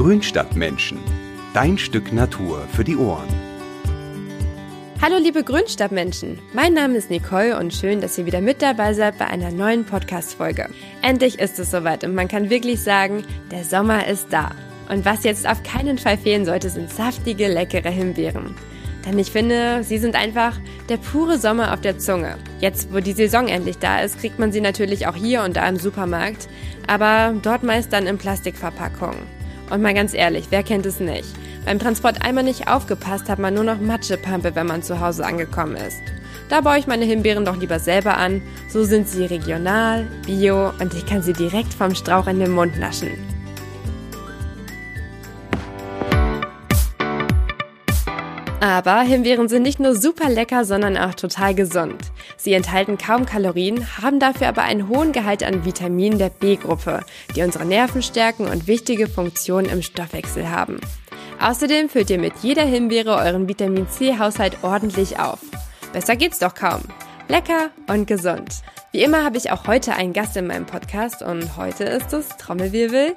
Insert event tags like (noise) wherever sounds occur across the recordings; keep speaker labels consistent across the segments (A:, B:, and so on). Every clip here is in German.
A: Grünstadtmenschen. Dein Stück Natur für die Ohren.
B: Hallo liebe Grünstadtmenschen, mein Name ist Nicole und schön, dass ihr wieder mit dabei seid bei einer neuen Podcast-Folge. Endlich ist es soweit und man kann wirklich sagen, der Sommer ist da. Und was jetzt auf keinen Fall fehlen sollte, sind saftige, leckere Himbeeren. Denn ich finde, sie sind einfach der pure Sommer auf der Zunge. Jetzt, wo die Saison endlich da ist, kriegt man sie natürlich auch hier und da im Supermarkt, aber dort meist dann in Plastikverpackungen. Und mal ganz ehrlich, wer kennt es nicht? Beim Transport einmal nicht aufgepasst, hat man nur noch Matschepampe, wenn man zu Hause angekommen ist. Da baue ich meine Himbeeren doch lieber selber an. So sind sie regional, bio und ich kann sie direkt vom Strauch in den Mund naschen. Aber Himbeeren sind nicht nur super lecker, sondern auch total gesund. Sie enthalten kaum Kalorien, haben dafür aber einen hohen Gehalt an Vitaminen der B-Gruppe, die unsere Nerven stärken und wichtige Funktionen im Stoffwechsel haben. Außerdem füllt ihr mit jeder Himbeere euren Vitamin C-Haushalt ordentlich auf. Besser geht's doch kaum. Lecker und gesund. Wie immer habe ich auch heute einen Gast in meinem Podcast und heute ist es Trommelwirbel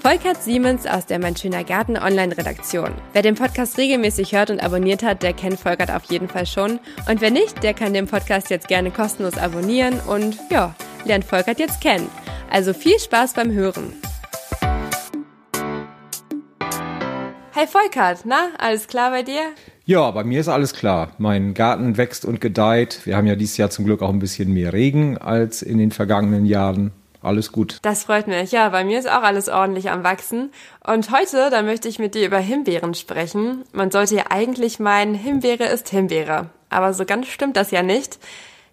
B: Volkert Siemens aus der Mein Schöner Garten Online-Redaktion. Wer den Podcast regelmäßig hört und abonniert hat, der kennt Volkert auf jeden Fall schon. Und wer nicht, der kann den Podcast jetzt gerne kostenlos abonnieren und ja, lernt Volkert jetzt kennen. Also viel Spaß beim Hören. Hi Volkert, na, alles klar bei dir?
C: Ja, bei mir ist alles klar. Mein Garten wächst und gedeiht. Wir haben ja dieses Jahr zum Glück auch ein bisschen mehr Regen als in den vergangenen Jahren alles gut.
B: Das freut mich. Ja, bei mir ist auch alles ordentlich am Wachsen. Und heute, da möchte ich mit dir über Himbeeren sprechen. Man sollte ja eigentlich meinen, Himbeere ist Himbeere. Aber so ganz stimmt das ja nicht.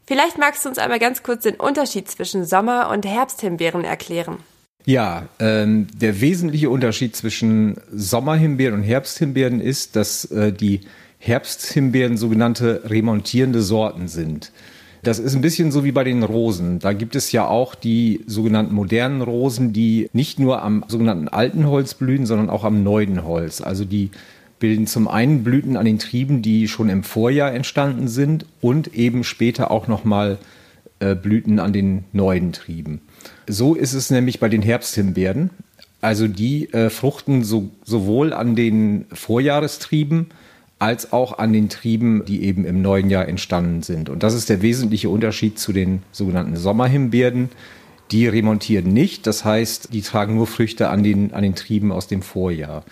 B: Vielleicht magst du uns einmal ganz kurz den Unterschied zwischen Sommer- und Herbsthimbeeren erklären.
C: Ja, ähm, der wesentliche Unterschied zwischen Sommerhimbeeren und Herbsthimbeeren ist, dass äh, die Herbsthimbeeren sogenannte remontierende Sorten sind. Das ist ein bisschen so wie bei den Rosen. Da gibt es ja auch die sogenannten modernen Rosen, die nicht nur am sogenannten alten Holz blühen, sondern auch am neuen Holz. Also die bilden zum einen Blüten an den Trieben, die schon im Vorjahr entstanden sind und eben später auch nochmal äh, Blüten an den neuen Trieben. So ist es nämlich bei den Herbsthimbeeren. Also die äh, fruchten so, sowohl an den Vorjahrestrieben als auch an den Trieben, die eben im neuen Jahr entstanden sind. Und das ist der wesentliche Unterschied zu den sogenannten Sommerhimbeeren. Die remontieren nicht, das heißt, die tragen nur Früchte an den, an den Trieben aus dem Vorjahr.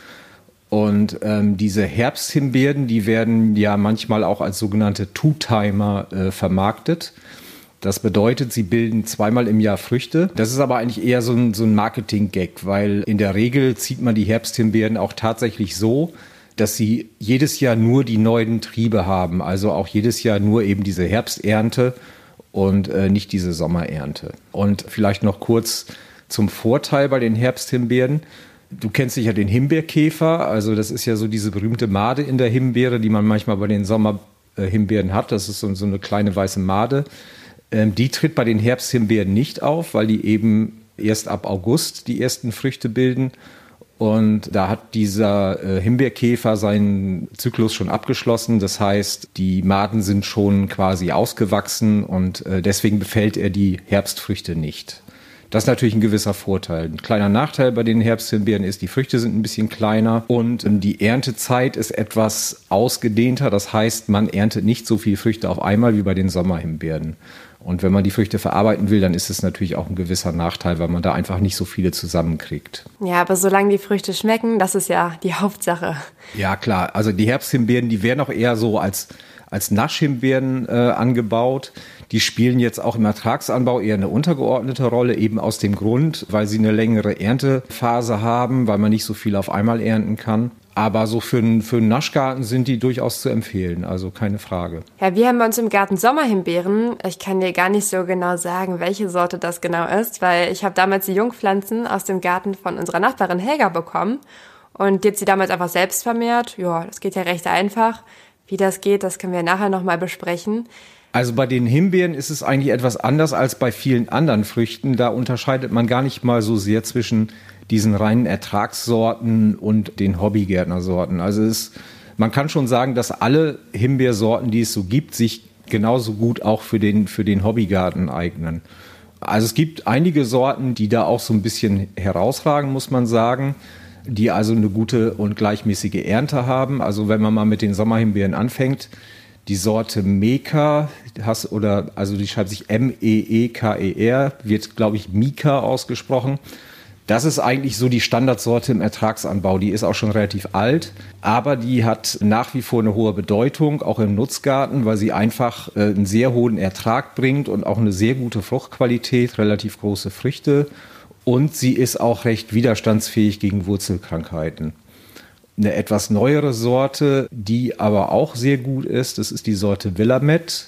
C: Und ähm, diese Herbsthimbeeren, die werden ja manchmal auch als sogenannte Two-Timer äh, vermarktet. Das bedeutet, sie bilden zweimal im Jahr Früchte. Das ist aber eigentlich eher so ein, so ein Marketing-Gag, weil in der Regel zieht man die Herbsthimbeeren auch tatsächlich so, dass sie jedes Jahr nur die neuen Triebe haben, also auch jedes Jahr nur eben diese Herbsternte und äh, nicht diese Sommerernte. Und vielleicht noch kurz zum Vorteil bei den Herbsthimbeeren. Du kennst sicher den Himbeerkäfer, also das ist ja so diese berühmte Made in der Himbeere, die man manchmal bei den Sommerhimbeeren hat. Das ist so, so eine kleine weiße Made. Ähm, die tritt bei den Herbsthimbeeren nicht auf, weil die eben erst ab August die ersten Früchte bilden und da hat dieser äh, Himbeerkäfer seinen Zyklus schon abgeschlossen. Das heißt, die Maden sind schon quasi ausgewachsen und äh, deswegen befällt er die Herbstfrüchte nicht. Das ist natürlich ein gewisser Vorteil. Ein kleiner Nachteil bei den Herbsthimbeeren ist, die Früchte sind ein bisschen kleiner und ähm, die Erntezeit ist etwas ausgedehnter. Das heißt, man erntet nicht so viele Früchte auf einmal wie bei den Sommerhimbeeren. Und wenn man die Früchte verarbeiten will, dann ist es natürlich auch ein gewisser Nachteil, weil man da einfach nicht so viele zusammenkriegt.
B: Ja, aber solange die Früchte schmecken, das ist ja die Hauptsache.
C: Ja, klar. Also die Herbsthimbeeren, die werden auch eher so als, als Naschhimbeeren äh, angebaut. Die spielen jetzt auch im Ertragsanbau eher eine untergeordnete Rolle, eben aus dem Grund, weil sie eine längere Erntephase haben, weil man nicht so viel auf einmal ernten kann. Aber so für einen, für einen Naschgarten sind die durchaus zu empfehlen, also keine Frage.
B: Ja, wir haben bei uns im Garten Sommerhimbeeren. Ich kann dir gar nicht so genau sagen, welche Sorte das genau ist, weil ich habe damals die Jungpflanzen aus dem Garten von unserer Nachbarin Helga bekommen. Und die hat sie damals einfach selbst vermehrt. Ja, das geht ja recht einfach. Wie das geht, das können wir nachher nochmal besprechen.
C: Also bei den Himbeeren ist es eigentlich etwas anders als bei vielen anderen Früchten. Da unterscheidet man gar nicht mal so sehr zwischen diesen reinen Ertragssorten und den Hobbygärtnersorten. Also es, man kann schon sagen, dass alle Himbeersorten, die es so gibt, sich genauso gut auch für den, für den Hobbygarten eignen. Also es gibt einige Sorten, die da auch so ein bisschen herausragen, muss man sagen. die also eine gute und gleichmäßige Ernte haben. Also wenn man mal mit den Sommerhimbeeren anfängt, die Sorte Meka, oder also die schreibt sich M-E-E-K-E-R, wird glaube ich Mika ausgesprochen. Das ist eigentlich so die Standardsorte im Ertragsanbau. Die ist auch schon relativ alt, aber die hat nach wie vor eine hohe Bedeutung, auch im Nutzgarten, weil sie einfach äh, einen sehr hohen Ertrag bringt und auch eine sehr gute Fruchtqualität, relativ große Früchte. Und sie ist auch recht widerstandsfähig gegen Wurzelkrankheiten. Eine etwas neuere Sorte, die aber auch sehr gut ist, das ist die Sorte Willamette.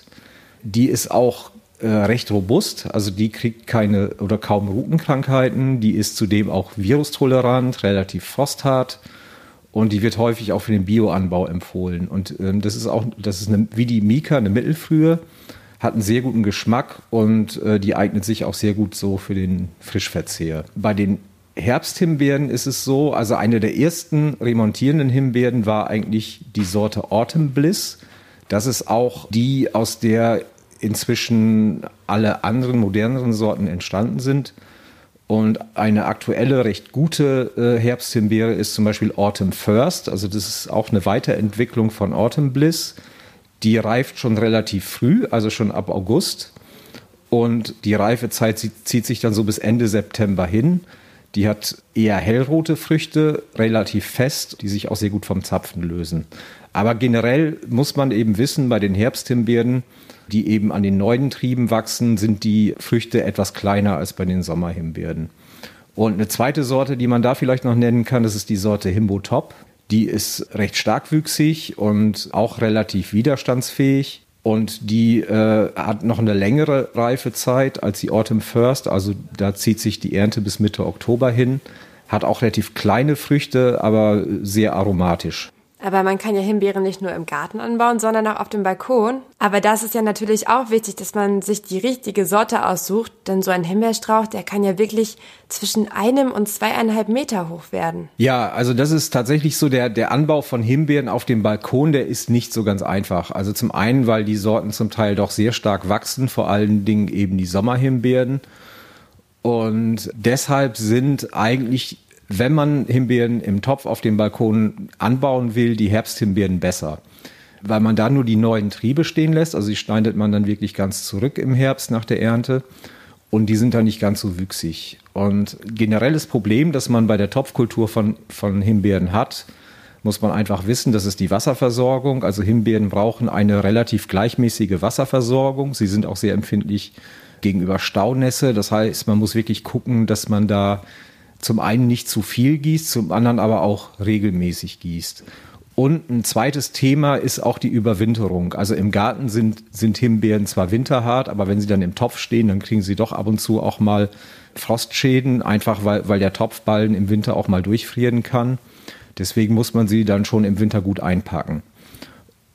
C: Die ist auch äh, recht robust, also die kriegt keine oder kaum Rutenkrankheiten, die ist zudem auch virustolerant, relativ frosthart und die wird häufig auch für den Bioanbau empfohlen. Und ähm, das ist auch, das ist eine, wie die Mika, eine Mittelfrühe, hat einen sehr guten Geschmack und äh, die eignet sich auch sehr gut so für den Frischverzehr. Bei den Herbsthimbeeren ist es so, also eine der ersten remontierenden Himbeeren war eigentlich die Sorte Autumn Bliss. Das ist auch die, aus der inzwischen alle anderen moderneren Sorten entstanden sind. Und eine aktuelle, recht gute äh, Herbsthimbeere ist zum Beispiel Autumn First. Also das ist auch eine Weiterentwicklung von Autumn Bliss. Die reift schon relativ früh, also schon ab August. Und die Reifezeit zieht sich dann so bis Ende September hin. Die hat eher hellrote Früchte, relativ fest, die sich auch sehr gut vom Zapfen lösen. Aber generell muss man eben wissen, bei den Herbsthimbeeren, die eben an den neuen Trieben wachsen, sind die Früchte etwas kleiner als bei den Sommerhimbeeren. Und eine zweite Sorte, die man da vielleicht noch nennen kann, das ist die Sorte Himbo Top. Die ist recht starkwüchsig und auch relativ widerstandsfähig. Und die äh, hat noch eine längere Reifezeit als die Autumn First. Also da zieht sich die Ernte bis Mitte Oktober hin. Hat auch relativ kleine Früchte, aber sehr aromatisch.
B: Aber man kann ja Himbeeren nicht nur im Garten anbauen, sondern auch auf dem Balkon. Aber das ist ja natürlich auch wichtig, dass man sich die richtige Sorte aussucht, denn so ein Himbeerstrauch, der kann ja wirklich zwischen einem und zweieinhalb Meter hoch werden.
C: Ja, also das ist tatsächlich so der, der Anbau von Himbeeren auf dem Balkon, der ist nicht so ganz einfach. Also zum einen, weil die Sorten zum Teil doch sehr stark wachsen, vor allen Dingen eben die Sommerhimbeeren. Und deshalb sind eigentlich wenn man Himbeeren im Topf auf dem Balkon anbauen will, die Herbsthimbeeren besser. Weil man da nur die neuen Triebe stehen lässt, also die schneidet man dann wirklich ganz zurück im Herbst nach der Ernte und die sind dann nicht ganz so wüchsig. Und generelles Problem, das man bei der Topfkultur von, von Himbeeren hat, muss man einfach wissen, das ist die Wasserversorgung. Also Himbeeren brauchen eine relativ gleichmäßige Wasserversorgung. Sie sind auch sehr empfindlich gegenüber Staunässe. Das heißt, man muss wirklich gucken, dass man da zum einen nicht zu viel gießt, zum anderen aber auch regelmäßig gießt. Und ein zweites Thema ist auch die Überwinterung. Also im Garten sind, sind Himbeeren zwar winterhart, aber wenn sie dann im Topf stehen, dann kriegen sie doch ab und zu auch mal Frostschäden, einfach weil, weil der Topfballen im Winter auch mal durchfrieren kann. Deswegen muss man sie dann schon im Winter gut einpacken.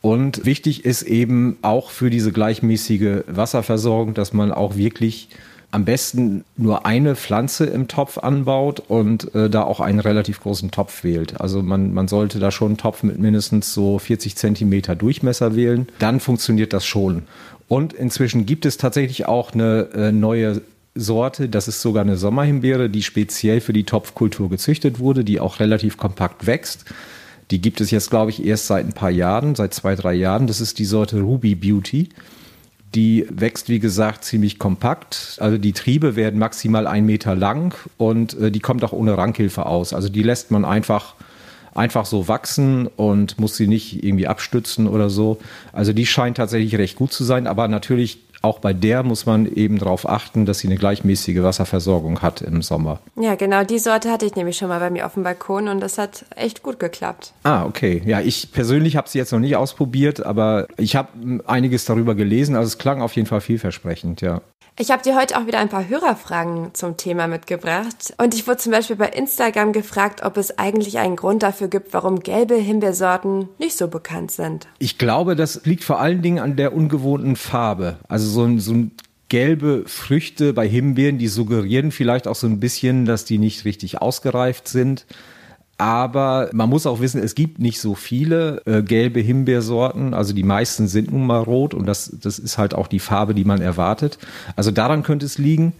C: Und wichtig ist eben auch für diese gleichmäßige Wasserversorgung, dass man auch wirklich am besten nur eine Pflanze im Topf anbaut und äh, da auch einen relativ großen Topf wählt. Also man, man sollte da schon einen Topf mit mindestens so 40 Zentimeter Durchmesser wählen. Dann funktioniert das schon. Und inzwischen gibt es tatsächlich auch eine äh, neue Sorte, das ist sogar eine Sommerhimbeere, die speziell für die Topfkultur gezüchtet wurde, die auch relativ kompakt wächst. Die gibt es jetzt, glaube ich, erst seit ein paar Jahren, seit zwei, drei Jahren. Das ist die Sorte Ruby Beauty. Die wächst, wie gesagt, ziemlich kompakt. Also die Triebe werden maximal ein Meter lang und äh, die kommt auch ohne Rankhilfe aus. Also die lässt man einfach, einfach so wachsen und muss sie nicht irgendwie abstützen oder so. Also die scheint tatsächlich recht gut zu sein, aber natürlich auch bei der muss man eben darauf achten, dass sie eine gleichmäßige Wasserversorgung hat im Sommer.
B: Ja, genau, die Sorte hatte ich nämlich schon mal bei mir auf dem Balkon und das hat echt gut geklappt.
C: Ah, okay. Ja, ich persönlich habe sie jetzt noch nicht ausprobiert, aber ich habe einiges darüber gelesen. Also es klang auf jeden Fall vielversprechend, ja.
B: Ich habe dir heute auch wieder ein paar Hörerfragen zum Thema mitgebracht. Und ich wurde zum Beispiel bei Instagram gefragt, ob es eigentlich einen Grund dafür gibt, warum gelbe Himbeersorten nicht so bekannt sind.
C: Ich glaube, das liegt vor allen Dingen an der ungewohnten Farbe. Also so ein, so ein gelbe Früchte bei Himbeeren, die suggerieren vielleicht auch so ein bisschen, dass die nicht richtig ausgereift sind. Aber man muss auch wissen, es gibt nicht so viele äh, gelbe Himbeersorten. Also die meisten sind nun mal rot und das, das ist halt auch die Farbe, die man erwartet. Also daran könnte es liegen.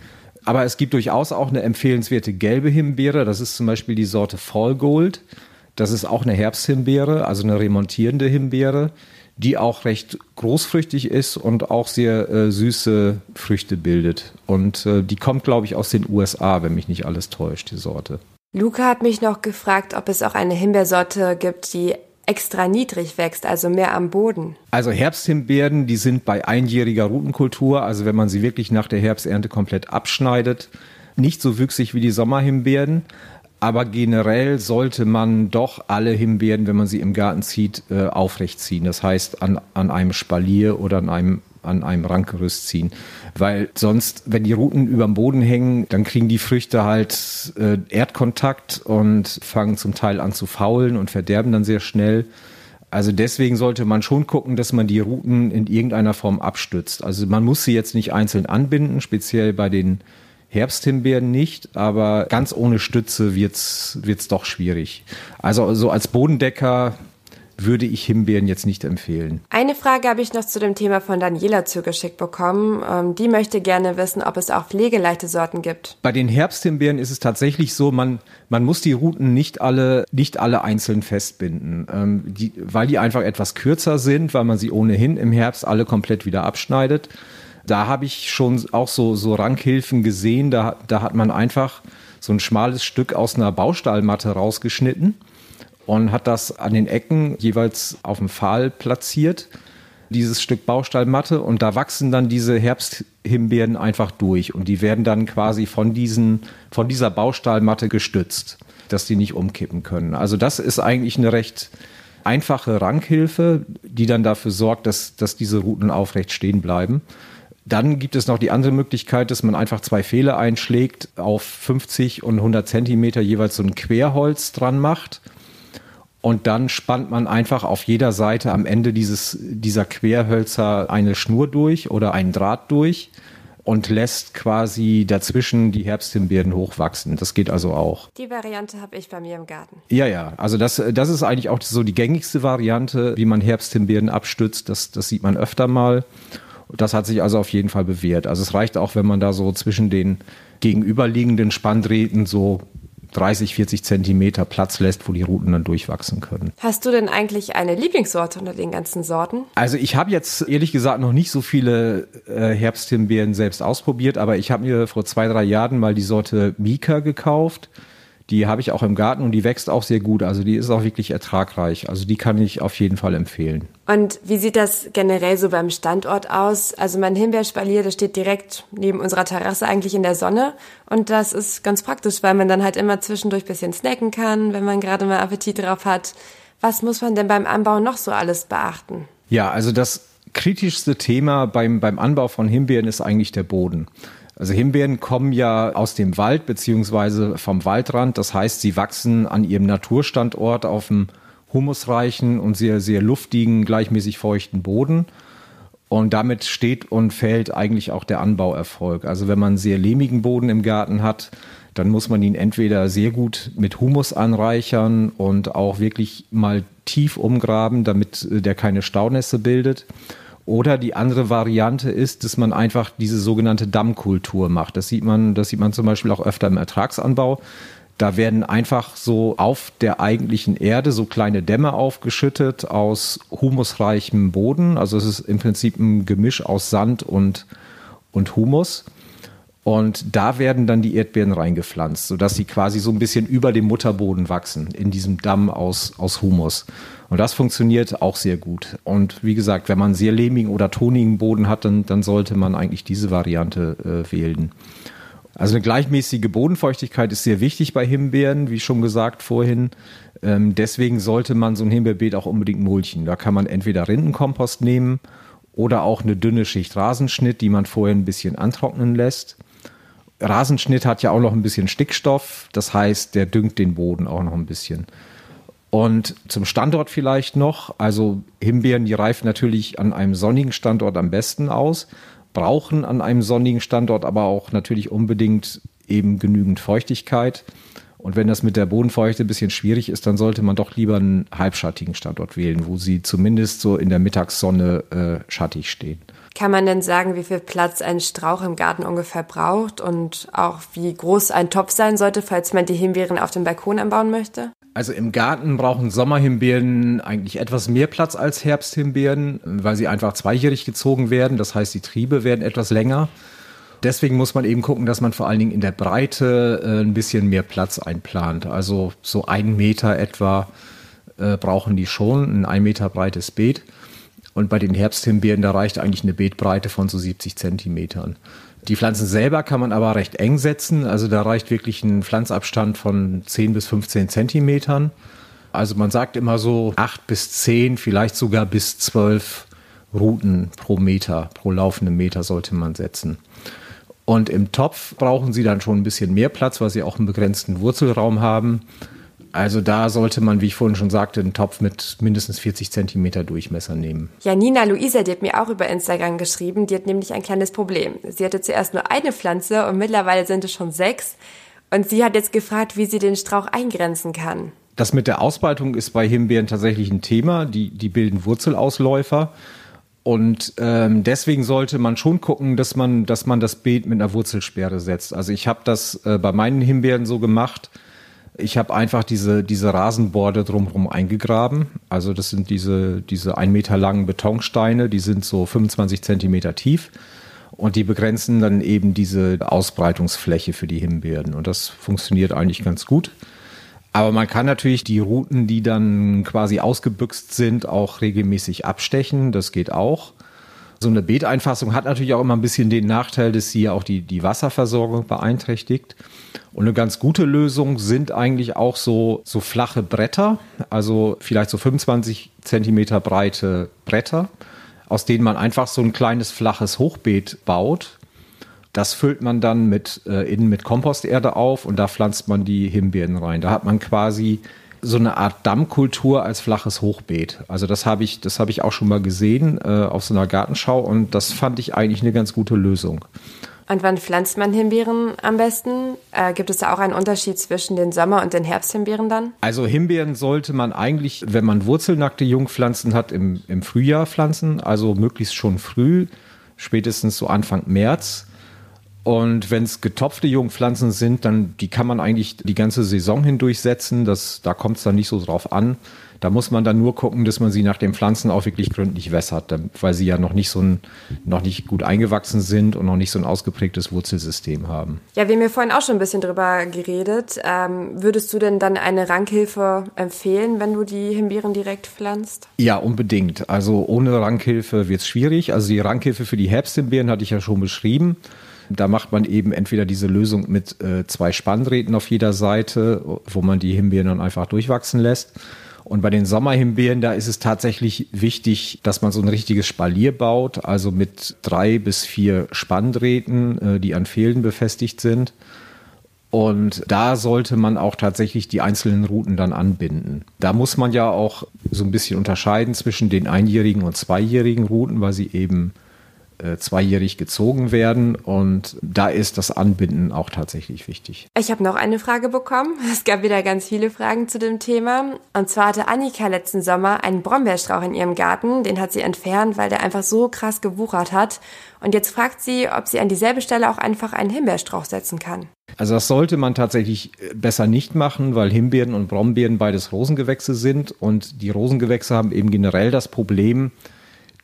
C: Aber es gibt durchaus auch eine empfehlenswerte gelbe Himbeere. Das ist zum Beispiel die Sorte Fall Gold. Das ist auch eine Herbsthimbeere, also eine remontierende Himbeere, die auch recht großfrüchtig ist und auch sehr äh, süße Früchte bildet. Und äh, die kommt, glaube ich, aus den USA, wenn mich nicht alles täuscht, die Sorte.
B: Luca hat mich noch gefragt, ob es auch eine Himbeersorte gibt, die extra niedrig wächst, also mehr am Boden.
C: Also Herbsthimbeeren, die sind bei einjähriger Rutenkultur, also wenn man sie wirklich nach der Herbsternte komplett abschneidet, nicht so wüchsig wie die Sommerhimbeeren. Aber generell sollte man doch alle Himbeeren, wenn man sie im Garten zieht, äh, aufrecht ziehen. Das heißt an, an einem Spalier oder an einem, an einem Rankgerüst ziehen. Weil sonst, wenn die Ruten über dem Boden hängen, dann kriegen die Früchte halt äh, Erdkontakt und fangen zum Teil an zu faulen und verderben dann sehr schnell. Also deswegen sollte man schon gucken, dass man die Routen in irgendeiner Form abstützt. Also man muss sie jetzt nicht einzeln anbinden, speziell bei den Herbsthimbeeren nicht, aber ganz ohne Stütze wird's wird's doch schwierig. Also so als Bodendecker würde ich Himbeeren jetzt nicht empfehlen.
B: Eine Frage habe ich noch zu dem Thema von Daniela zugeschickt bekommen. Ähm, die möchte gerne wissen, ob es auch pflegeleichte Sorten gibt.
C: Bei den Herbsthimbeeren ist es tatsächlich so, man, man muss die Routen nicht alle, nicht alle einzeln festbinden, ähm, die, weil die einfach etwas kürzer sind, weil man sie ohnehin im Herbst alle komplett wieder abschneidet. Da habe ich schon auch so, so Rankhilfen gesehen, da, da hat man einfach so ein schmales Stück aus einer Baustahlmatte rausgeschnitten und hat das an den Ecken jeweils auf dem Pfahl platziert, dieses Stück Baustahlmatte. Und da wachsen dann diese Herbsthimbeeren einfach durch. Und die werden dann quasi von, diesen, von dieser Baustahlmatte gestützt, dass die nicht umkippen können. Also das ist eigentlich eine recht einfache Rankhilfe, die dann dafür sorgt, dass, dass diese Routen aufrecht stehen bleiben. Dann gibt es noch die andere Möglichkeit, dass man einfach zwei Pfähle einschlägt, auf 50 und 100 Zentimeter jeweils so ein Querholz dran macht und dann spannt man einfach auf jeder Seite am Ende dieses, dieser Querhölzer eine Schnur durch oder einen Draht durch und lässt quasi dazwischen die Herbsthimbeeren hochwachsen. Das geht also auch.
B: Die Variante habe ich bei mir im Garten.
C: Ja, ja. Also das, das ist eigentlich auch so die gängigste Variante, wie man Herbsthimbeeren abstützt. Das, das sieht man öfter mal. Das hat sich also auf jeden Fall bewährt. Also es reicht auch, wenn man da so zwischen den gegenüberliegenden Spanndrähten so 30, 40 Zentimeter Platz lässt, wo die Routen dann durchwachsen können.
B: Hast du denn eigentlich eine Lieblingssorte unter den ganzen Sorten?
C: Also ich habe jetzt ehrlich gesagt noch nicht so viele äh, Herbsthimbeeren selbst ausprobiert, aber ich habe mir vor zwei, drei Jahren mal die Sorte Mika gekauft. Die habe ich auch im Garten und die wächst auch sehr gut. Also die ist auch wirklich ertragreich. Also die kann ich auf jeden Fall empfehlen.
B: Und wie sieht das generell so beim Standort aus? Also mein Himbeerspalier, das steht direkt neben unserer Terrasse eigentlich in der Sonne. Und das ist ganz praktisch, weil man dann halt immer zwischendurch bisschen snacken kann, wenn man gerade mal Appetit drauf hat. Was muss man denn beim Anbau noch so alles beachten?
C: Ja, also das kritischste Thema beim, beim Anbau von Himbeeren ist eigentlich der Boden. Also Himbeeren kommen ja aus dem Wald beziehungsweise vom Waldrand. Das heißt, sie wachsen an ihrem Naturstandort auf einem humusreichen und sehr, sehr luftigen, gleichmäßig feuchten Boden. Und damit steht und fällt eigentlich auch der Anbauerfolg. Also wenn man sehr lehmigen Boden im Garten hat, dann muss man ihn entweder sehr gut mit Humus anreichern und auch wirklich mal tief umgraben, damit der keine Staunässe bildet. Oder die andere Variante ist, dass man einfach diese sogenannte Dammkultur macht. Das sieht man, das sieht man zum Beispiel auch öfter im Ertragsanbau. Da werden einfach so auf der eigentlichen Erde so kleine Dämme aufgeschüttet aus humusreichem Boden. Also es ist im Prinzip ein Gemisch aus Sand und, und Humus. Und da werden dann die Erdbeeren reingepflanzt, sodass sie quasi so ein bisschen über dem Mutterboden wachsen, in diesem Damm aus, aus Humus. Und das funktioniert auch sehr gut. Und wie gesagt, wenn man sehr lehmigen oder tonigen Boden hat, dann, dann sollte man eigentlich diese Variante äh, wählen. Also eine gleichmäßige Bodenfeuchtigkeit ist sehr wichtig bei Himbeeren, wie schon gesagt vorhin. Ähm, deswegen sollte man so ein Himbeerbeet auch unbedingt mulchen. Da kann man entweder Rindenkompost nehmen oder auch eine dünne Schicht Rasenschnitt, die man vorher ein bisschen antrocknen lässt. Rasenschnitt hat ja auch noch ein bisschen Stickstoff, das heißt, der düngt den Boden auch noch ein bisschen. Und zum Standort vielleicht noch, also Himbeeren, die reifen natürlich an einem sonnigen Standort am besten aus, brauchen an einem sonnigen Standort aber auch natürlich unbedingt eben genügend Feuchtigkeit. Und wenn das mit der Bodenfeuchte ein bisschen schwierig ist, dann sollte man doch lieber einen halbschattigen Standort wählen, wo sie zumindest so in der Mittagssonne äh, schattig stehen.
B: Kann man denn sagen, wie viel Platz ein Strauch im Garten ungefähr braucht und auch wie groß ein Topf sein sollte, falls man die Himbeeren auf dem Balkon anbauen möchte?
C: Also im Garten brauchen Sommerhimbeeren eigentlich etwas mehr Platz als Herbsthimbeeren, weil sie einfach zweijährig gezogen werden. Das heißt, die Triebe werden etwas länger. Deswegen muss man eben gucken, dass man vor allen Dingen in der Breite äh, ein bisschen mehr Platz einplant. Also so ein Meter etwa äh, brauchen die schon, ein ein Meter breites Beet. Und bei den Herbsthimbeeren, da reicht eigentlich eine Beetbreite von so 70 Zentimetern. Die Pflanzen selber kann man aber recht eng setzen. Also da reicht wirklich ein Pflanzabstand von 10 bis 15 Zentimetern. Also man sagt immer so 8 bis 10, vielleicht sogar bis 12 Routen pro Meter, pro laufenden Meter sollte man setzen. Und im Topf brauchen sie dann schon ein bisschen mehr Platz, weil sie auch einen begrenzten Wurzelraum haben. Also da sollte man, wie ich vorhin schon sagte, einen Topf mit mindestens 40 Zentimeter Durchmesser nehmen.
B: Janina Luisa, die hat mir auch über Instagram geschrieben, die hat nämlich ein kleines Problem. Sie hatte zuerst nur eine Pflanze und mittlerweile sind es schon sechs. Und sie hat jetzt gefragt, wie sie den Strauch eingrenzen kann.
C: Das mit der Ausbreitung ist bei Himbeeren tatsächlich ein Thema. Die, die bilden Wurzelausläufer. Und ähm, deswegen sollte man schon gucken, dass man, dass man das Beet mit einer Wurzelsperre setzt. Also ich habe das äh, bei meinen Himbeeren so gemacht. Ich habe einfach diese, diese Rasenborde drumherum eingegraben. Also das sind diese, diese ein Meter langen Betonsteine, die sind so 25 Zentimeter tief. Und die begrenzen dann eben diese Ausbreitungsfläche für die Himbeeren. Und das funktioniert eigentlich ganz gut. Aber man kann natürlich die Routen, die dann quasi ausgebüxt sind, auch regelmäßig abstechen. Das geht auch. So eine Beeteinfassung hat natürlich auch immer ein bisschen den Nachteil, dass sie auch die, die Wasserversorgung beeinträchtigt. Und eine ganz gute Lösung sind eigentlich auch so, so flache Bretter, also vielleicht so 25 Zentimeter breite Bretter, aus denen man einfach so ein kleines flaches Hochbeet baut. Das füllt man dann mit äh, innen mit Komposterde auf und da pflanzt man die Himbeeren rein. Da hat man quasi so eine Art Dammkultur als flaches Hochbeet. Also das habe ich, das ich auch schon mal gesehen äh, auf so einer Gartenschau und das fand ich eigentlich eine ganz gute Lösung.
B: Und wann pflanzt man Himbeeren am besten? Äh, gibt es da auch einen Unterschied zwischen den Sommer- und den Herbsthimbeeren dann?
C: Also Himbeeren sollte man eigentlich, wenn man wurzelnackte Jungpflanzen hat, im, im Frühjahr pflanzen, also möglichst schon früh, spätestens so Anfang März. Und wenn es getopfte Jungpflanzen sind, dann die kann man eigentlich die ganze Saison hindurch setzen. Das, da kommt es dann nicht so drauf an. Da muss man dann nur gucken, dass man sie nach den Pflanzen auch wirklich gründlich wässert, weil sie ja noch nicht so ein, noch nicht gut eingewachsen sind und noch nicht so ein ausgeprägtes Wurzelsystem haben.
B: Ja, wir haben ja vorhin auch schon ein bisschen drüber geredet. Ähm, würdest du denn dann eine Rankhilfe empfehlen, wenn du die Himbeeren direkt pflanzt?
C: Ja, unbedingt. Also ohne Rankhilfe wird es schwierig. Also die Rankhilfe für die Herbsthimbeeren hatte ich ja schon beschrieben. Da macht man eben entweder diese Lösung mit äh, zwei Spanndrähten auf jeder Seite, wo man die Himbeeren dann einfach durchwachsen lässt. Und bei den Sommerhimbeeren, da ist es tatsächlich wichtig, dass man so ein richtiges Spalier baut, also mit drei bis vier Spanndrähten, äh, die an Fehlen befestigt sind. Und da sollte man auch tatsächlich die einzelnen Routen dann anbinden. Da muss man ja auch so ein bisschen unterscheiden zwischen den einjährigen und zweijährigen Routen, weil sie eben äh, zweijährig gezogen werden. Und da ist das Anbinden auch tatsächlich wichtig.
B: Ich habe noch eine Frage bekommen. Es gab wieder ganz viele Fragen zu dem Thema. Und zwar hatte Annika letzten Sommer einen Brombeerstrauch in ihrem Garten. Den hat sie entfernt, weil der einfach so krass gewuchert hat. Und jetzt fragt sie, ob sie an dieselbe Stelle auch einfach einen Himbeerstrauch setzen kann.
C: Also das sollte man tatsächlich besser nicht machen, weil Himbeeren und Brombeeren beides Rosengewächse sind. Und die Rosengewächse haben eben generell das Problem,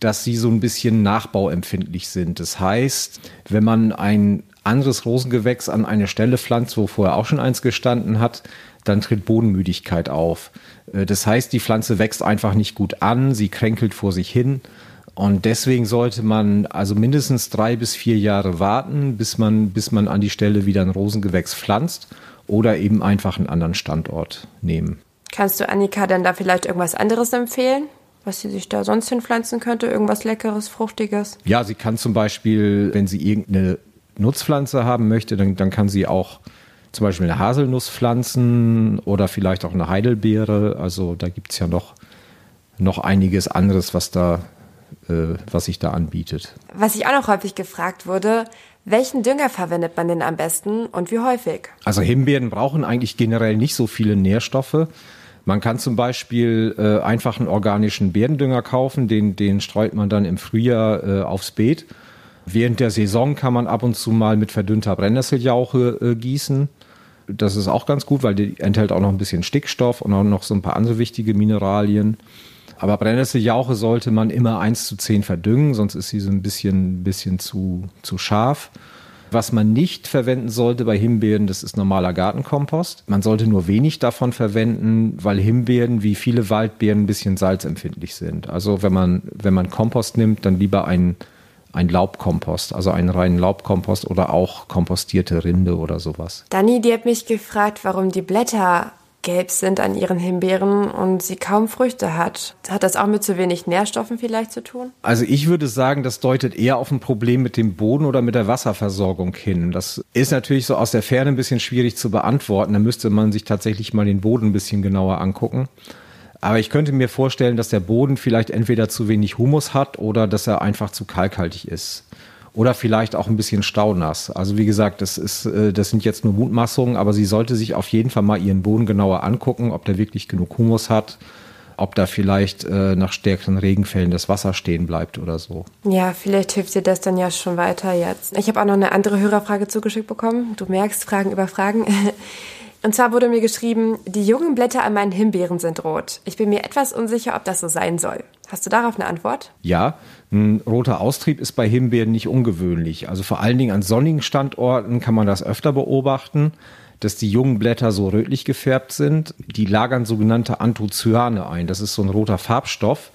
C: dass sie so ein bisschen nachbauempfindlich sind. Das heißt, wenn man ein anderes Rosengewächs an eine Stelle pflanzt, wo vorher auch schon eins gestanden hat, dann tritt Bodenmüdigkeit auf. Äh, das heißt, die Pflanze wächst einfach nicht gut an, sie kränkelt vor sich hin. Und deswegen sollte man also mindestens drei bis vier Jahre warten, bis man, bis man an die Stelle wieder ein Rosengewächs pflanzt oder eben einfach einen anderen Standort nehmen.
B: Kannst du Annika denn da vielleicht irgendwas anderes empfehlen? Was sie sich da sonst hinpflanzen könnte? Irgendwas Leckeres, Fruchtiges?
C: Ja, sie kann zum Beispiel, wenn sie irgendeine Nutzpflanze haben möchte, dann, dann kann sie auch zum Beispiel eine Haselnuss pflanzen oder vielleicht auch eine Heidelbeere. Also da gibt es ja noch, noch einiges anderes, was da äh, was sich da anbietet.
B: Was ich auch noch häufig gefragt wurde, welchen Dünger verwendet man denn am besten und wie häufig?
C: Also Himbeeren brauchen eigentlich generell nicht so viele Nährstoffe. Man kann zum Beispiel äh, einfach einen organischen Beerendünger kaufen, den, den streut man dann im Frühjahr äh, aufs Beet. Während der Saison kann man ab und zu mal mit verdünnter Brennnesseljauche äh, gießen. Das ist auch ganz gut, weil die enthält auch noch ein bisschen Stickstoff und auch noch so ein paar andere wichtige Mineralien. Aber Brennnesseljauche sollte man immer 1 zu 10 verdüngen, sonst ist sie so ein bisschen, bisschen zu, zu scharf. Was man nicht verwenden sollte bei Himbeeren, das ist normaler Gartenkompost. Man sollte nur wenig davon verwenden, weil Himbeeren wie viele Waldbeeren ein bisschen salzempfindlich sind. Also wenn man, wenn man Kompost nimmt, dann lieber einen, einen Laubkompost, also einen reinen Laubkompost oder auch kompostierte Rinde oder sowas.
B: Dani, die hat mich gefragt, warum die Blätter gelb sind an ihren Himbeeren und sie kaum Früchte hat. Hat das auch mit zu wenig Nährstoffen vielleicht zu tun?
C: Also ich würde sagen, das deutet eher auf ein Problem mit dem Boden oder mit der Wasserversorgung hin. Das ist natürlich so aus der Ferne ein bisschen schwierig zu beantworten. Da müsste man sich tatsächlich mal den Boden ein bisschen genauer angucken. Aber ich könnte mir vorstellen, dass der Boden vielleicht entweder zu wenig Humus hat oder dass er einfach zu kalkhaltig ist oder vielleicht auch ein bisschen staunass. Also wie gesagt, das ist, äh, das sind jetzt nur Mutmaßungen, aber sie sollte sich auf jeden Fall mal ihren Boden genauer angucken, ob der wirklich genug Humus hat, ob da vielleicht äh, nach stärkeren Regenfällen das Wasser stehen bleibt oder so.
B: Ja, vielleicht hilft dir das dann ja schon weiter jetzt. Ich habe auch noch eine andere Hörerfrage zugeschickt bekommen. Du merkst, Fragen über Fragen. (laughs) Und zwar wurde mir geschrieben, die jungen Blätter an meinen Himbeeren sind rot. Ich bin mir etwas unsicher, ob das so sein soll. Hast du darauf eine Antwort?
C: Ja, ein roter Austrieb ist bei Himbeeren nicht ungewöhnlich. Also vor allen Dingen an sonnigen Standorten kann man das öfter beobachten, dass die jungen Blätter so rötlich gefärbt sind. Die lagern sogenannte Anthocyane ein. Das ist so ein roter Farbstoff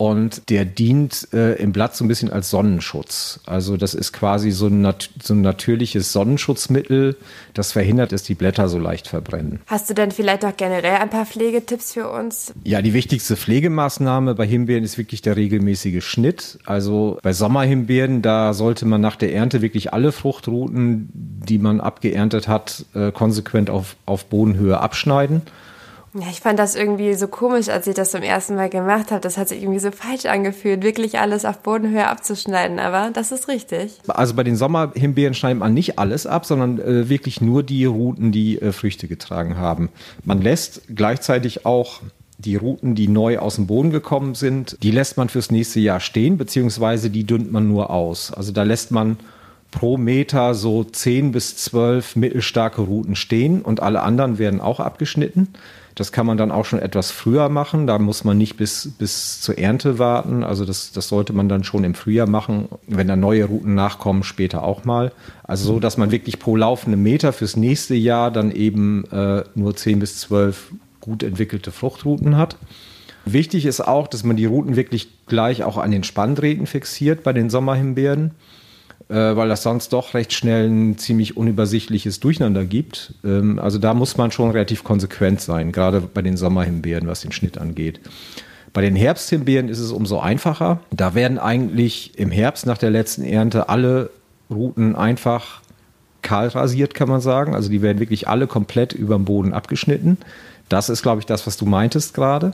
C: und der dient äh, im Blatt so ein bisschen als Sonnenschutz. Also das ist quasi so ein, nat so ein natürliches Sonnenschutzmittel, das verhindert, dass die Blätter so leicht verbrennen.
B: Hast du denn vielleicht auch generell ein paar Pflegetipps für uns?
C: Ja, die wichtigste Pflegemaßnahme bei Himbeeren ist wirklich der regelmäßige Schnitt. Also bei Sommerhimbeeren, da sollte man nach der Ernte wirklich alle Fruchtruten, die man abgeerntet hat, äh, konsequent auf, auf Bodenhöhe abschneiden.
B: Ja, ich fand das irgendwie so komisch, als ich das zum ersten Mal gemacht habe. Das hat sich irgendwie so falsch angefühlt, wirklich alles auf Bodenhöhe abzuschneiden. Aber das ist richtig.
C: Also bei den Sommerhimbeeren schneidet man nicht alles ab, sondern äh, wirklich nur die Routen, die äh, Früchte getragen haben. Man lässt gleichzeitig auch die Routen, die neu aus dem Boden gekommen sind, die lässt man fürs nächste Jahr stehen, beziehungsweise die dünnt man nur aus. Also da lässt man pro Meter so 10 bis 12 mittelstarke Routen stehen und alle anderen werden auch abgeschnitten. Das kann man dann auch schon etwas früher machen. Da muss man nicht bis, bis zur Ernte warten. Also das, das sollte man dann schon im Frühjahr machen, wenn da neue Routen nachkommen, später auch mal. Also so, dass man wirklich pro laufende Meter fürs nächste Jahr dann eben äh, nur 10 bis 12 gut entwickelte Fruchtrouten hat. Wichtig ist auch, dass man die Routen wirklich gleich auch an den Spanndrähten fixiert bei den Sommerhimbeeren weil das sonst doch recht schnell ein ziemlich unübersichtliches Durcheinander gibt. Ähm, also da muss man schon relativ konsequent sein, gerade bei den Sommerhimbeeren, was den Schnitt angeht. Bei den Herbsthimbeeren ist es umso einfacher. Da werden eigentlich im Herbst nach der letzten Ernte alle Routen einfach kahl rasiert, kann man sagen. Also die werden wirklich alle komplett über dem Boden abgeschnitten. Das ist, glaube ich, das, was du meintest gerade.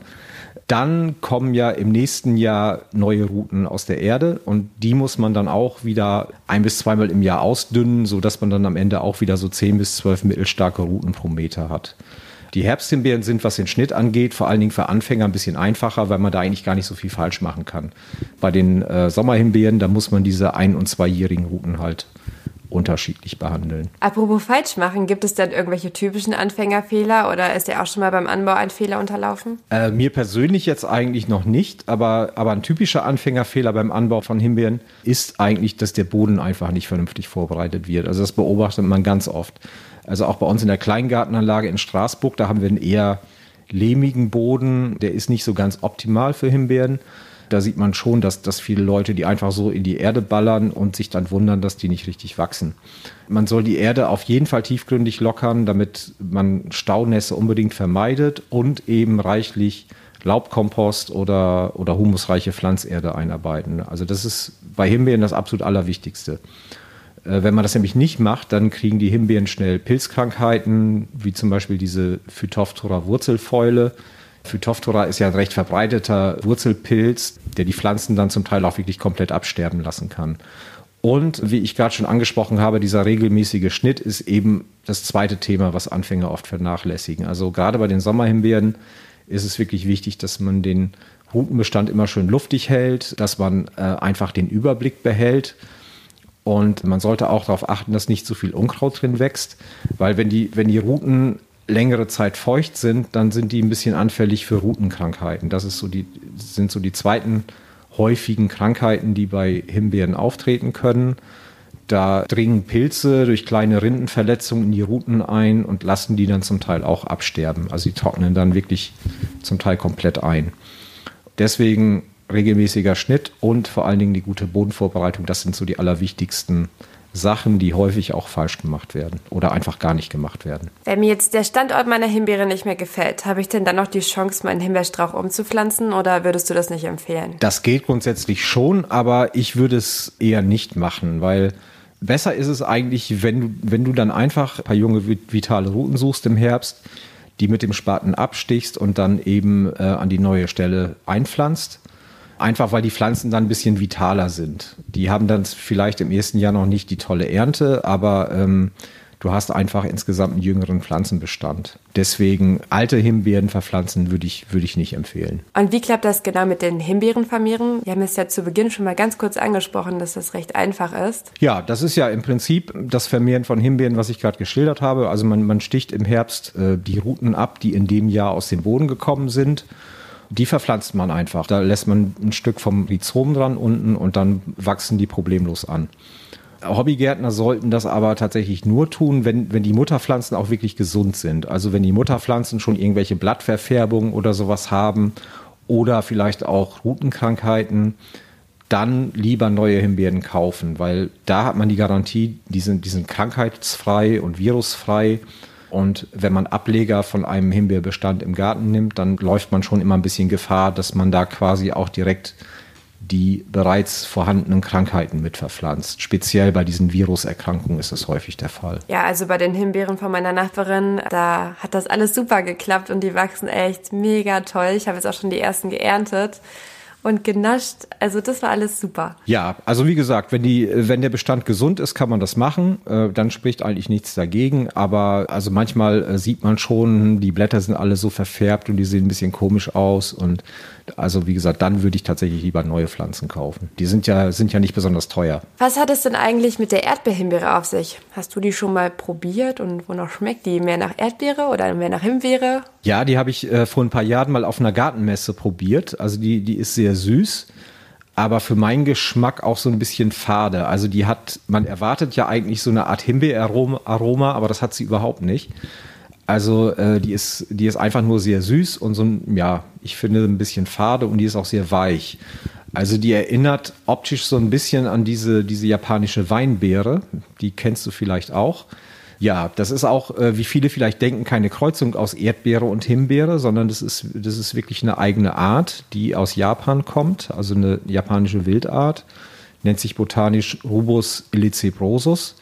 C: Dann kommen ja im nächsten Jahr neue Routen aus der Erde und die muss man dann auch wieder ein bis zweimal im Jahr ausdünnen, sodass man dann am Ende auch wieder so zehn bis zwölf mittelstarke Routen pro Meter hat. Die Herbsthimbeeren sind, was den Schnitt angeht, vor allen Dingen für Anfänger ein bisschen einfacher, weil man da eigentlich gar nicht so viel falsch machen kann. Bei den äh, Sommerhimbeeren, da muss man diese ein- und zweijährigen Routen halt unterschiedlich behandeln.
B: Apropos falsch machen, gibt es denn irgendwelche typischen Anfängerfehler oder ist dir auch schon mal beim Anbau ein Fehler unterlaufen?
C: Äh, mir persönlich jetzt eigentlich noch nicht, aber, aber ein typischer Anfängerfehler beim Anbau von Himbeeren ist eigentlich, dass der Boden einfach nicht vernünftig vorbereitet wird. Also das beobachtet man ganz oft. Also auch bei uns in der Kleingartenanlage in Straßburg, da haben wir einen eher lehmigen Boden, der ist nicht so ganz optimal für Himbeeren. Da sieht man schon, dass, dass viele Leute die einfach so in die Erde ballern und sich dann wundern, dass die nicht richtig wachsen. Man soll die Erde auf jeden Fall tiefgründig lockern, damit man Staunässe unbedingt vermeidet und eben reichlich Laubkompost oder, oder humusreiche Pflanzerde einarbeiten. Also das ist bei Himbeeren das absolut Allerwichtigste. Äh, wenn man das nämlich nicht macht, dann kriegen die Himbeeren schnell Pilzkrankheiten, wie zum Beispiel diese Phytophthora Wurzelfäule. Phytophthora ist ja ein recht verbreiteter Wurzelpilz, der die Pflanzen dann zum Teil auch wirklich komplett absterben lassen kann. Und wie ich gerade schon angesprochen habe, dieser regelmäßige Schnitt ist eben das zweite Thema, was Anfänger oft vernachlässigen. Also gerade bei den Sommerhimbeeren ist es wirklich wichtig, dass man den Rutenbestand immer schön luftig hält, dass man äh, einfach den Überblick behält. Und man sollte auch darauf achten, dass nicht zu viel Unkraut drin wächst, weil wenn die, wenn die Ruten längere Zeit feucht sind, dann sind die ein bisschen anfällig für Rutenkrankheiten. Das ist so die, sind so die zweiten häufigen Krankheiten, die bei Himbeeren auftreten können. Da dringen Pilze durch kleine Rindenverletzungen in die Ruten ein und lassen die dann zum Teil auch absterben. Also sie trocknen dann wirklich zum Teil komplett ein. Deswegen regelmäßiger Schnitt und vor allen Dingen die gute Bodenvorbereitung, das sind so die allerwichtigsten Sachen, die häufig auch falsch gemacht werden oder einfach gar nicht gemacht werden.
B: Wenn mir jetzt der Standort meiner Himbeere nicht mehr gefällt, habe ich denn dann noch die Chance, meinen Himbeerstrauch umzupflanzen oder würdest du das nicht empfehlen?
C: Das geht grundsätzlich schon, aber ich würde es eher nicht machen, weil besser ist es eigentlich, wenn du, wenn du dann einfach ein paar junge vitale Routen suchst im Herbst, die mit dem Spaten abstichst und dann eben äh, an die neue Stelle einpflanzt Einfach weil die Pflanzen dann ein bisschen vitaler sind. Die haben dann vielleicht im ersten Jahr noch nicht die tolle Ernte, aber ähm, du hast einfach insgesamt einen jüngeren Pflanzenbestand. Deswegen alte Himbeeren verpflanzen würde ich, würde ich nicht empfehlen.
B: Und wie klappt das genau mit den Himbeerenvermehren? Wir haben es ja zu Beginn schon mal ganz kurz angesprochen, dass das recht einfach ist.
C: Ja, das ist ja im Prinzip das Vermehren von Himbeeren, was ich gerade geschildert habe. Also man, man sticht im Herbst äh, die Ruten ab, die in dem Jahr aus dem Boden gekommen sind die verpflanzt man einfach. Da lässt man ein Stück vom Rhizom dran unten und dann wachsen die problemlos an. Hobbygärtner sollten das aber tatsächlich nur tun, wenn, wenn die Mutterpflanzen auch wirklich gesund sind. Also wenn die Mutterpflanzen schon irgendwelche Blattverfärbungen oder sowas haben oder vielleicht auch Rutenkrankheiten, dann lieber neue Himbeeren kaufen, weil da hat man die Garantie, die sind, die sind krankheitsfrei und virusfrei. Und wenn man Ableger von einem Himbeerbestand im Garten nimmt, dann läuft man schon immer ein bisschen Gefahr, dass man da quasi auch direkt die bereits vorhandenen Krankheiten mit verpflanzt. Speziell bei diesen Viruserkrankungen ist das häufig der Fall.
B: Ja, also bei den Himbeeren von meiner Nachbarin, da hat das alles super geklappt und die wachsen echt mega toll. Ich habe jetzt auch schon die ersten geerntet und genascht. Also das war alles super.
C: Ja, also wie gesagt, wenn, die, wenn der Bestand gesund ist, kann man das machen. Äh, dann spricht eigentlich nichts dagegen. Aber also manchmal äh, sieht man schon, die Blätter sind alle so verfärbt und die sehen ein bisschen komisch aus. Und also wie gesagt, dann würde ich tatsächlich lieber neue Pflanzen kaufen. Die sind ja, sind ja nicht besonders teuer.
B: Was hat es denn eigentlich mit der Erdbeerhimbeere auf sich? Hast du die schon mal probiert und wonach schmeckt die? Mehr nach Erdbeere oder mehr nach Himbeere?
C: Ja, die habe ich äh, vor ein paar Jahren mal auf einer Gartenmesse probiert. Also die, die ist sehr süß aber für meinen Geschmack auch so ein bisschen fade. Also die hat, man erwartet ja eigentlich so eine Art Himbeeraroma, aber das hat sie überhaupt nicht. Also äh, die, ist, die ist einfach nur sehr süß und so ein, ja, ich finde ein bisschen fade und die ist auch sehr weich. Also die erinnert optisch so ein bisschen an diese, diese japanische Weinbeere. Die kennst du vielleicht auch. Ja, das ist auch, äh, wie viele vielleicht denken, keine Kreuzung aus Erdbeere und Himbeere, sondern das ist, das ist wirklich eine eigene Art, die aus Japan kommt, also eine japanische Wildart, nennt sich botanisch Rubus illicebrosus.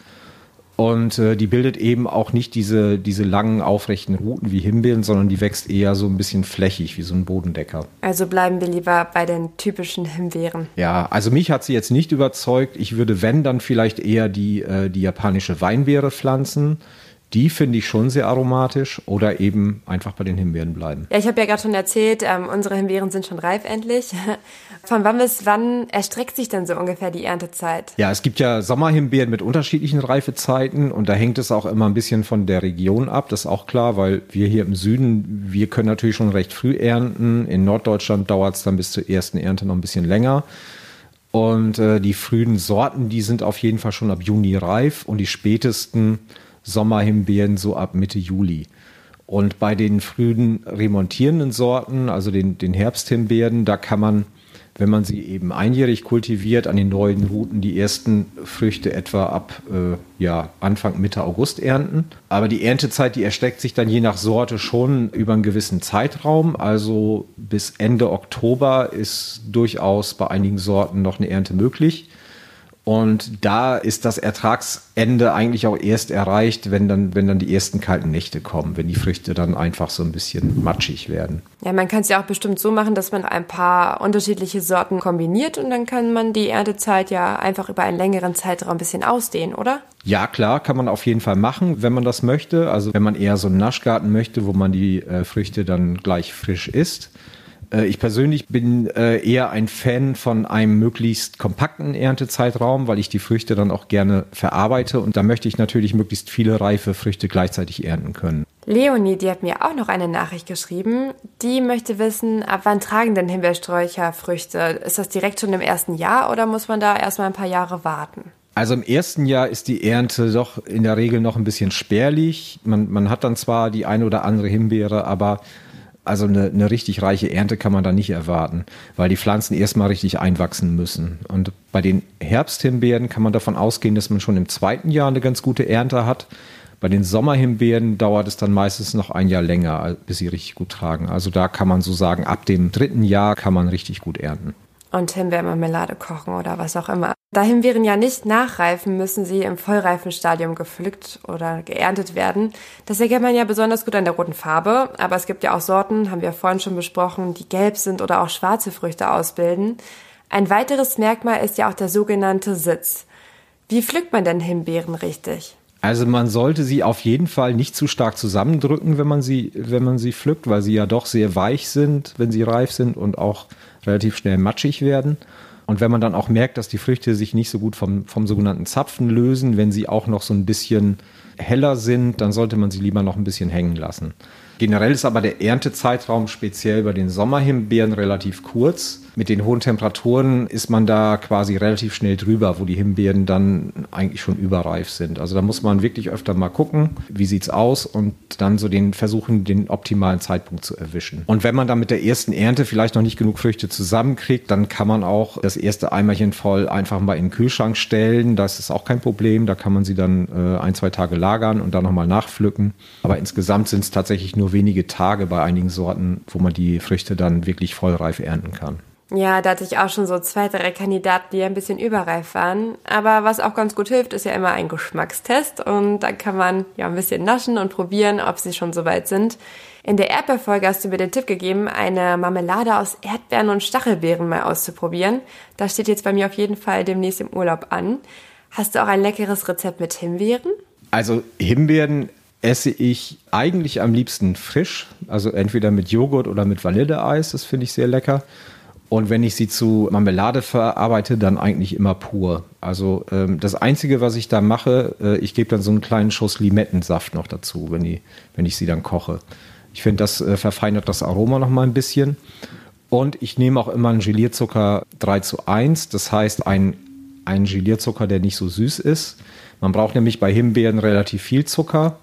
C: Und äh, die bildet eben auch nicht diese, diese langen, aufrechten Ruten wie Himbeeren, sondern die wächst eher so ein bisschen flächig, wie so ein Bodendecker.
B: Also bleiben wir lieber bei den typischen Himbeeren.
C: Ja, also mich hat sie jetzt nicht überzeugt. Ich würde, wenn, dann vielleicht eher die, äh, die japanische Weinbeere pflanzen. Die finde ich schon sehr aromatisch oder eben einfach bei den Himbeeren bleiben.
B: Ja, ich habe ja gerade schon erzählt, ähm, unsere Himbeeren sind schon reif endlich. (laughs) Von wann bis wann erstreckt sich denn so ungefähr die Erntezeit?
C: Ja, es gibt ja Sommerhimbeeren mit unterschiedlichen Reifezeiten und da hängt es auch immer ein bisschen von der Region ab. Das ist auch klar, weil wir hier im Süden, wir können natürlich schon recht früh ernten. In Norddeutschland dauert es dann bis zur ersten Ernte noch ein bisschen länger. Und äh, die frühen Sorten, die sind auf jeden Fall schon ab Juni reif und die spätesten Sommerhimbeeren so ab Mitte Juli. Und bei den frühen remontierenden Sorten, also den, den Herbsthimbeeren, da kann man, wenn man sie eben einjährig kultiviert, an den neuen Routen die ersten Früchte etwa ab äh, ja, Anfang, Mitte August ernten. Aber die Erntezeit, die erstreckt sich dann je nach Sorte schon über einen gewissen Zeitraum. Also bis Ende Oktober ist durchaus bei einigen Sorten noch eine Ernte möglich. Und da ist das Ertragsende eigentlich auch erst erreicht, wenn dann, wenn dann die ersten kalten Nächte kommen, wenn die Früchte dann einfach so ein bisschen matschig werden.
B: Ja, man kann es ja auch bestimmt so machen, dass man ein paar unterschiedliche Sorten kombiniert und dann kann man die Erntezeit ja einfach über einen längeren Zeitraum ein bisschen ausdehnen, oder?
C: Ja, klar, kann man auf jeden Fall machen, wenn man das möchte. Also wenn man eher so einen Naschgarten möchte, wo man die äh, Früchte dann gleich frisch isst ich persönlich bin äh, eher ein Fan von einem möglichst kompakten Erntezeitraum, weil ich die Früchte dann auch gerne verarbeite und da möchte ich natürlich möglichst viele reife Früchte gleichzeitig ernten können.
B: Leonie, die hat mir auch noch eine Nachricht geschrieben. Die möchte wissen, ab wann tragen denn Himbeersträucher Früchte? Ist das direkt schon im ersten Jahr oder muss man da erstmal ein paar Jahre warten?
C: Also im ersten Jahr ist die Ernte doch in der Regel noch ein bisschen spärlich. Man, man hat dann zwar die eine oder andere Himbeere, aber also eine, eine richtig reiche Ernte kann man da nicht erwarten, weil die Pflanzen erstmal richtig einwachsen müssen. Und bei den Herbsthimbeeren kann man davon ausgehen, dass man schon im zweiten Jahr eine ganz gute Ernte hat. Bei den Sommerhimbeeren dauert es dann meistens noch ein Jahr länger, bis sie richtig gut tragen. Also da kann man so sagen, ab dem dritten Jahr kann man richtig gut ernten
B: und Himbeermarmelade kochen oder was auch immer. Da Himbeeren ja nicht nachreifen, müssen sie im vollreifen Stadium gepflückt oder geerntet werden. Das erkennt man ja besonders gut an der roten Farbe, aber es gibt ja auch Sorten, haben wir vorhin schon besprochen, die gelb sind oder auch schwarze Früchte ausbilden. Ein weiteres Merkmal ist ja auch der sogenannte Sitz. Wie pflückt man denn Himbeeren richtig?
C: Also man sollte sie auf jeden Fall nicht zu stark zusammendrücken, wenn man sie, wenn man sie pflückt, weil sie ja doch sehr weich sind, wenn sie reif sind und auch relativ schnell matschig werden. Und wenn man dann auch merkt, dass die Früchte sich nicht so gut vom, vom sogenannten Zapfen lösen, wenn sie auch noch so ein bisschen heller sind, dann sollte man sie lieber noch ein bisschen hängen lassen. Generell ist aber der Erntezeitraum speziell bei den Sommerhimbeeren relativ kurz mit den hohen Temperaturen ist man da quasi relativ schnell drüber, wo die Himbeeren dann eigentlich schon überreif sind. Also da muss man wirklich öfter mal gucken, wie sieht's aus und dann so den versuchen, den optimalen Zeitpunkt zu erwischen. Und wenn man dann mit der ersten Ernte vielleicht noch nicht genug Früchte zusammenkriegt, dann kann man auch das erste Eimerchen voll einfach mal in den Kühlschrank stellen. Das ist auch kein Problem. Da kann man sie dann äh, ein, zwei Tage lagern und dann nochmal nachpflücken. Aber insgesamt sind es tatsächlich nur wenige Tage bei einigen Sorten, wo man die Früchte dann wirklich vollreif ernten kann.
B: Ja, da hatte ich auch schon so zwei, drei Kandidaten, die ein bisschen überreif waren. Aber was auch ganz gut hilft, ist ja immer ein Geschmackstest. Und da kann man ja ein bisschen naschen und probieren, ob sie schon soweit sind. In der Erdbeerfolge hast du mir den Tipp gegeben, eine Marmelade aus Erdbeeren und Stachelbeeren mal auszuprobieren. Das steht jetzt bei mir auf jeden Fall demnächst im Urlaub an. Hast du auch ein leckeres Rezept mit Himbeeren?
C: Also Himbeeren esse ich eigentlich am liebsten frisch, also entweder mit Joghurt oder mit Vanilleeis, das finde ich sehr lecker. Und wenn ich sie zu Marmelade verarbeite, dann eigentlich immer pur. Also ähm, das Einzige, was ich da mache, äh, ich gebe dann so einen kleinen Schuss Limettensaft noch dazu, wenn, die, wenn ich sie dann koche. Ich finde, das äh, verfeinert das Aroma noch mal ein bisschen. Und ich nehme auch immer einen Gelierzucker 3 zu 1. Das heißt, ein, einen Gelierzucker, der nicht so süß ist. Man braucht nämlich bei Himbeeren relativ viel Zucker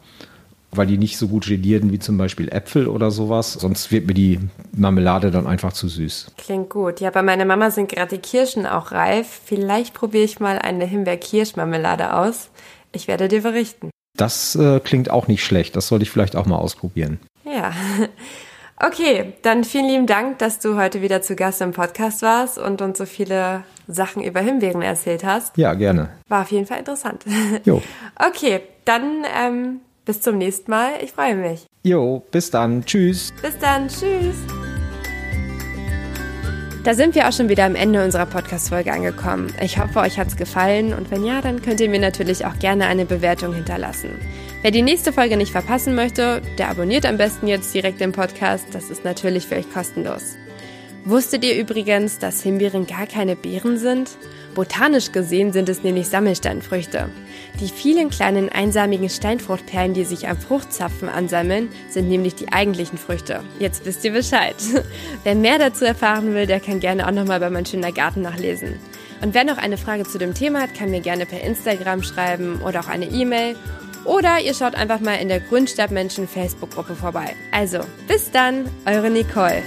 C: weil die nicht so gut gelieren wie zum Beispiel Äpfel oder sowas. Sonst wird mir die Marmelade dann einfach zu süß.
B: Klingt gut. Ja, bei meiner Mama sind gerade die Kirschen auch reif. Vielleicht probiere ich mal eine Himbeer-Kirschmarmelade aus. Ich werde dir berichten.
C: Das äh, klingt auch nicht schlecht. Das sollte ich vielleicht auch mal ausprobieren.
B: Ja. (laughs) Okay, dann vielen lieben Dank, dass du heute wieder zu Gast im Podcast warst und uns so viele Sachen über Himbeeren erzählt hast.
C: Ja, gerne.
B: War auf jeden Fall interessant. (laughs)
C: Jo.
B: Okay, dann ähm, bis zum nächsten Mal. Ich freue mich.
C: Jo, bis dann. Tschüss.
B: Bis dann. Tschüss. Da sind wir auch schon wieder am Ende unserer Podcast-Folge angekommen. Ich hoffe, euch hat's gefallen und wenn ja, dann könnt ihr mir natürlich auch gerne eine Bewertung hinterlassen. Wer die nächste Folge nicht verpassen möchte, der abonniert am besten jetzt direkt den Podcast. Das ist natürlich für euch kostenlos. Wusstet ihr übrigens, dass Himbeeren gar keine Beeren sind? Botanisch gesehen sind es nämlich Sammelsteinfrüchte. Die vielen kleinen einsamigen Steinfruchtperlen, die sich am Fruchtzapfen ansammeln, sind nämlich die eigentlichen Früchte. Jetzt wisst ihr Bescheid. (laughs) Wer mehr dazu erfahren will, der kann gerne auch nochmal bei Mein schöner Garten nachlesen. Und wer noch eine Frage zu dem Thema hat, kann mir gerne per Instagram schreiben oder auch eine E-Mail. Oder ihr schaut einfach mal in der Grünstadtmenschen Facebook-Gruppe vorbei. Also, bis dann, eure Nicole.